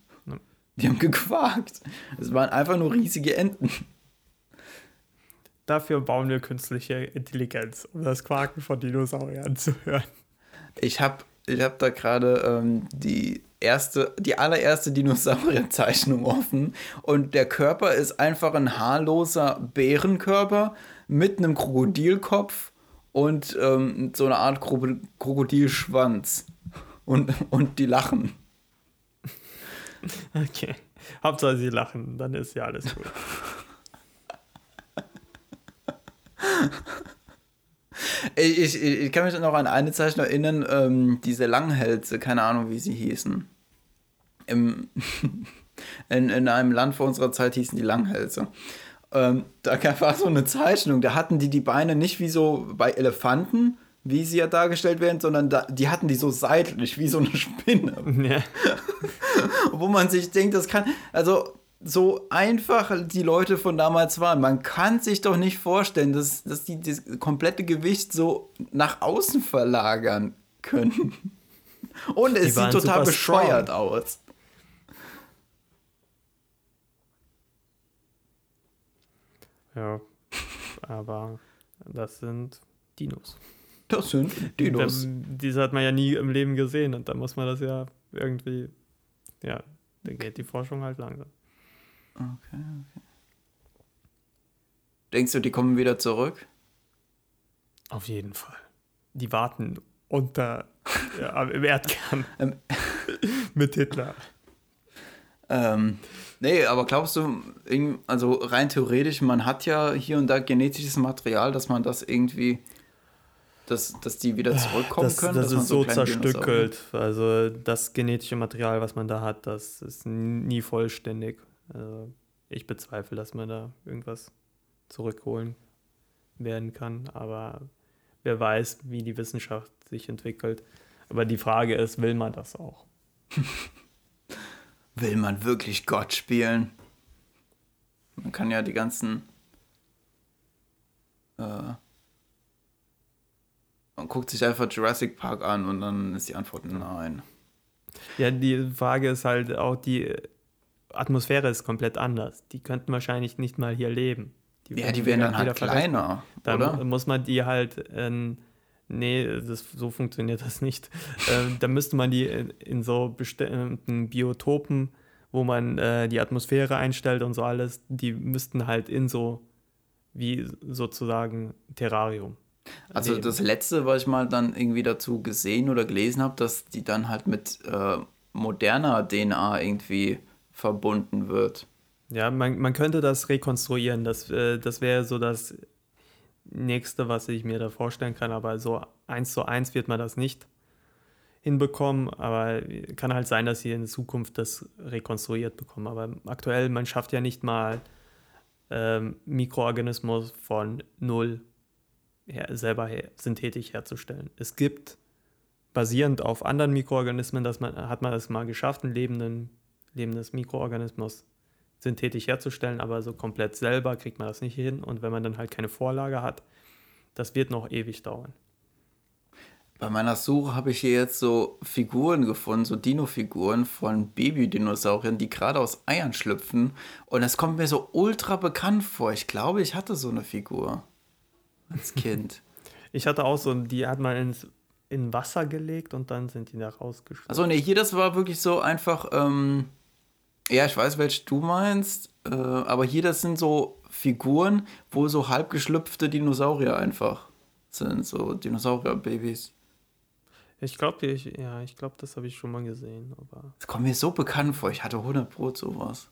Die haben gequakt. Es waren einfach nur riesige Enten. dafür bauen wir künstliche Intelligenz, um das Quaken von Dinosauriern zu hören. Ich habe ich hab da gerade ähm, die erste, die allererste Dinosaurierzeichnung offen und der Körper ist einfach ein haarloser Bärenkörper mit einem Krokodilkopf und ähm, so eine Art Kro Krokodilschwanz. Und, und die lachen. Okay. Hauptsache sie lachen, dann ist ja alles gut. Ich, ich, ich kann mich noch an eine Zeichnung erinnern, ähm, diese Langhälse, keine Ahnung, wie sie hießen. Im, in, in einem Land vor unserer Zeit hießen die Langhälse. Ähm, da gab- war so eine Zeichnung, da hatten die die Beine nicht wie so bei Elefanten, wie sie ja dargestellt werden, sondern da, die hatten die so seitlich, wie so eine Spinne. ja. Wo man sich denkt, das kann, also so einfach die Leute von damals waren. Man kann sich doch nicht vorstellen, dass, dass die das komplette Gewicht so nach außen verlagern können. Und es sieht total bescheuert strong. aus. ja. Aber das sind Dinos. Das sind Dinos. Diese hat man ja nie im Leben gesehen und da muss man das ja irgendwie, ja, da geht die Forschung halt langsam. Denkst du, die kommen wieder zurück? Auf jeden Fall. Die warten unter, ja, im Erdkern Ähm. mit Hitler. Ähm, nee, aber glaubst du, also rein theoretisch, man hat ja hier und da genetisches Material, dass man das irgendwie, dass, dass die wieder zurückkommen das, können? Das ist so, so zerstückelt. Also das genetische Material, was man da hat, das ist nie vollständig. Also ich bezweifle, dass man da irgendwas zurückholen werden kann. Aber wer weiß, wie die Wissenschaft sich entwickelt. Aber die Frage ist, will man das auch? will man wirklich Gott spielen? Man kann ja die ganzen äh, man guckt sich einfach Jurassic Park an und dann ist die Antwort nein. Ja, die Frage ist halt auch, die Atmosphäre ist komplett anders. Die könnten wahrscheinlich nicht mal hier leben. Die ja, die wären dann halt kleiner, Dann oder? muss man die halt, äh, nee, das, so funktioniert das nicht. äh, da müsste man die in, in, so bestimmten Biotopen, wo man äh, die Atmosphäre einstellt und so alles, die müssten halt in so, wie sozusagen Terrarium. Also das letzte, was ich mal dann irgendwie dazu gesehen oder gelesen habe, dass die dann halt mit äh, moderner DNA irgendwie verbunden wird. Ja, man, man könnte das rekonstruieren. Das, äh, das wäre so das nächste, was ich mir da vorstellen kann. Aber so eins zu eins wird man das nicht hinbekommen. Aber kann halt sein, dass sie in Zukunft das rekonstruiert bekommen. Aber aktuell, man schafft ja nicht mal ähm, Mikroorganismus von null her, selber her, synthetisch herzustellen. Es gibt basierend auf anderen Mikroorganismen, dass man, hat man es mal geschafft, ein lebenden, lebendes Mikroorganismus synthetisch herzustellen, aber so komplett selber kriegt man das nicht hin. Und wenn man dann halt keine Vorlage hat, das wird noch ewig dauern. Bei meiner Suche habe ich hier jetzt so Figuren gefunden, so Dino-Figuren von Baby-Dinosauriern, die gerade aus Eiern schlüpfen. Und das kommt mir so ultra bekannt vor. Ich glaube, ich hatte so eine Figur als Kind. ich hatte auch so, die hat man ins in Wasser gelegt und dann sind die da rausgeschlüpft. Also nee, hier das war wirklich so einfach, ähm, ja, ich weiß, welche du meinst, äh, aber hier das sind so Figuren, wo so halb geschlüpfte Dinosaurier einfach sind, so Dinosaurier-Babys. Ich glaube, ich, ja, ich glaube, das habe ich schon mal gesehen, aber. Das kommt mir so bekannt vor, ich hatte 100 Brot sowas.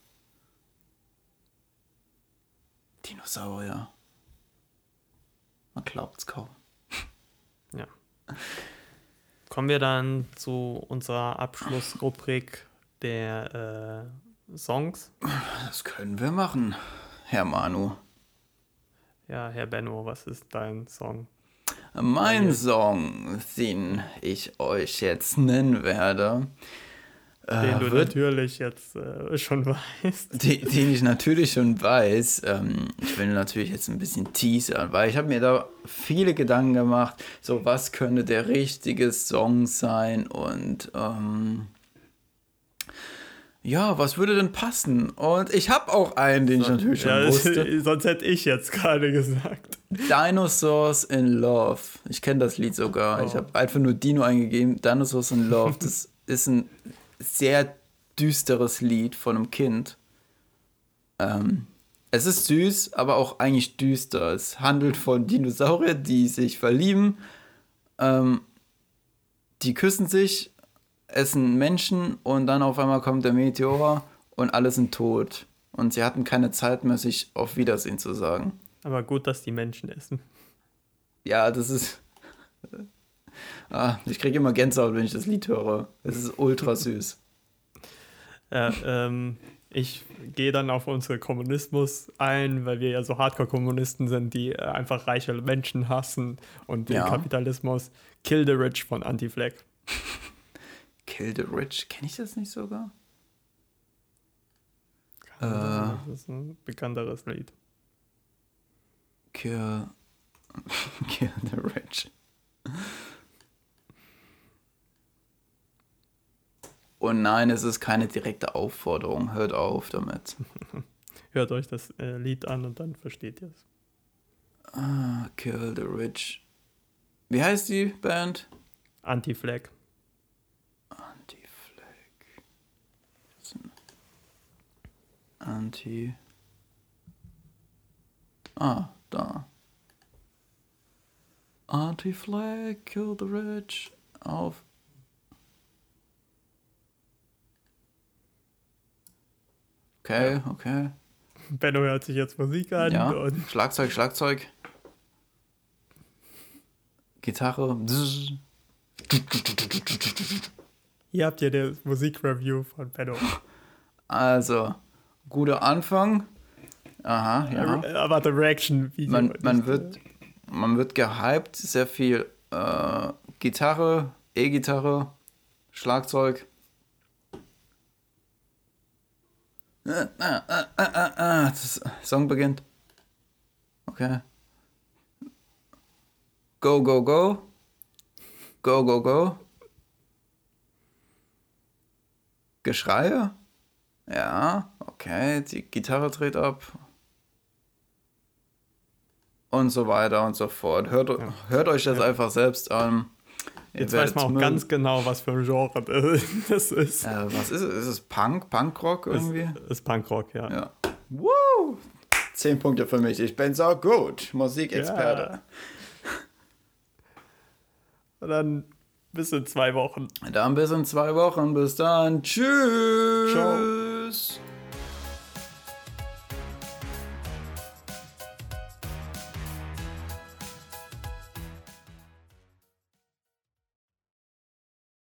Dinosaurier. Man glaubt es kaum. Ja. Kommen wir dann zu unserer Abschlussrubrik der äh, Songs. Das können wir machen, Herr Manu. Ja, Herr Benno, was ist dein Song? Mein Song, den ich euch jetzt nennen werde, den äh, du wird, natürlich jetzt äh, schon weißt. Den, den, ich natürlich schon weiß. Ähm, ich will natürlich jetzt ein bisschen teasern, weil ich habe mir da viele Gedanken gemacht, so was könnte der richtige Song sein und ähm, ja, was würde denn passen? Und ich habe auch einen, den ich natürlich schon ja, wusste. Sonst hätte ich jetzt gerade gesagt. Dinosaurs in Love. Ich kenne das Lied sogar. Oh. Ich habe einfach nur Dino eingegeben. Dinosaurs in Love. Das ist ein sehr düsteres Lied von einem Kind. Ähm, es ist süß, aber auch eigentlich düster. Es handelt von Dinosauriern, die sich verlieben. Ähm, die küssen sich, essen Menschen und dann auf einmal kommt der Meteor und alle sind tot. Und sie hatten keine Zeit mehr, sich auf Wiedersehen zu sagen. Aber gut, dass die Menschen essen. Ja, das ist. Ah, ich kriege immer Gänsehaut, wenn ich das Lied höre. Es ist ultra süß. Ja, ähm, ich gehe dann auf unsere Kommunismus ein, weil wir ja so Hardcore-Kommunisten sind, die äh, einfach reiche Menschen hassen und den ja. Kapitalismus. Kill the Rich von Anti-Flag. Kill the Rich? Kenne ich das nicht sogar? Äh, das ist ein bekannteres Lied. Kill, kill the Rich. Und nein, es ist keine direkte Aufforderung. Hört auf damit. Hört euch das äh, Lied an und dann versteht ihr es. Ah, Kill the Rich. Wie heißt die Band? Anti-Flag. Anti-Flag. Anti. Ah, da. Anti-Flag, Kill the Rich. Auf Okay, okay. Benno hört sich jetzt Musik an. Ja. Schlagzeug, Schlagzeug. Gitarre. Hier habt ihr das Musikreview von Benno. Also, guter Anfang. Aha, ja. Aber the Reaction Video. Man, man, wird, man wird gehypt, sehr viel äh, Gitarre, E-Gitarre, Schlagzeug. Ah, ah, ah, ah, ah, das Song beginnt. Okay. Go, go, go. Go, go, go. Geschreie? Ja, okay, die Gitarre dreht ab. Und so weiter und so fort. Hört, ja. hört euch das ja. einfach selbst an. Jetzt weiß man auch mögen. ganz genau, was für ein Genre das ist. Äh, was ist es? Ist es Punk? Punkrock irgendwie? Ist, ist Punkrock, ja. ja. Woo! Zehn Punkte für mich. Ich bin so gut. Musikexperte. Ja. Und dann bis in zwei Wochen. Dann bis in zwei Wochen. Bis dann. Tschüss. Ciao. news